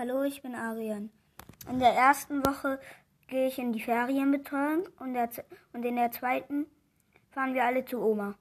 Hallo, ich bin Arian. In der ersten Woche gehe ich in die Ferienbetreuung und, der, und in der zweiten fahren wir alle zu Oma.